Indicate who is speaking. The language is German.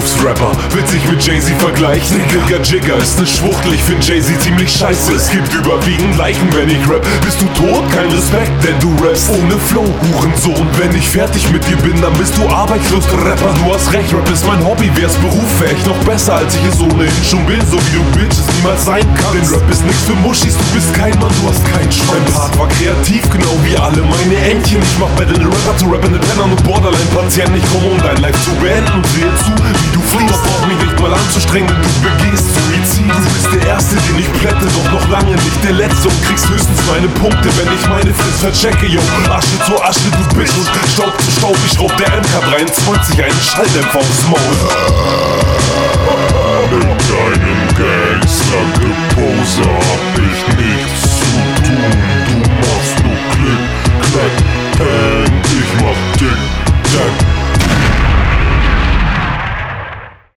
Speaker 1: Berufsrapper, wird sich mit Jay-Z vergleichen. Digga Jigger ist ne Schwuchtel, ich find Jay-Z ziemlich scheiße. Es gibt überwiegend Leichen, wenn ich rap. Bist du tot? Kein Respekt, denn du rappst ohne Flow, Hurensohn. Wenn ich fertig mit dir bin, dann bist du arbeitslos, Rapper. Du hast recht, Rap ist mein Hobby, wär's berufsfähig. Noch besser, als ich es ohnehin schon bin, so wie du Bitches niemals sein kannst. Denn Rap ist nichts für Muschis, du bist kein Mann, du hast keinen Schwanz. Mein Part war kreativ, genau wie alle meine Entchen. Ich mach Battle Rapper zu rappende Penner und Borderline-Patienten. Ich komme, um dein Life zu beenden und sehe zu, anzustrengen, du begehst Suizid. Du bist der Erste, den ich plätte, doch noch lange nicht der Letzte. Und kriegst höchstens meine Punkte, wenn ich meine Frist verchecke. Yo, Asche zu Asche, du Bitch und Staub zu Staub. Ich raub der MK23 einen Schalldämpfer aufs Maul.
Speaker 2: Mit deinem Gangster-Gepose hab ich nichts zu tun. Du machst nur Klick, Klack, Bang, ich mach Dick, Tack,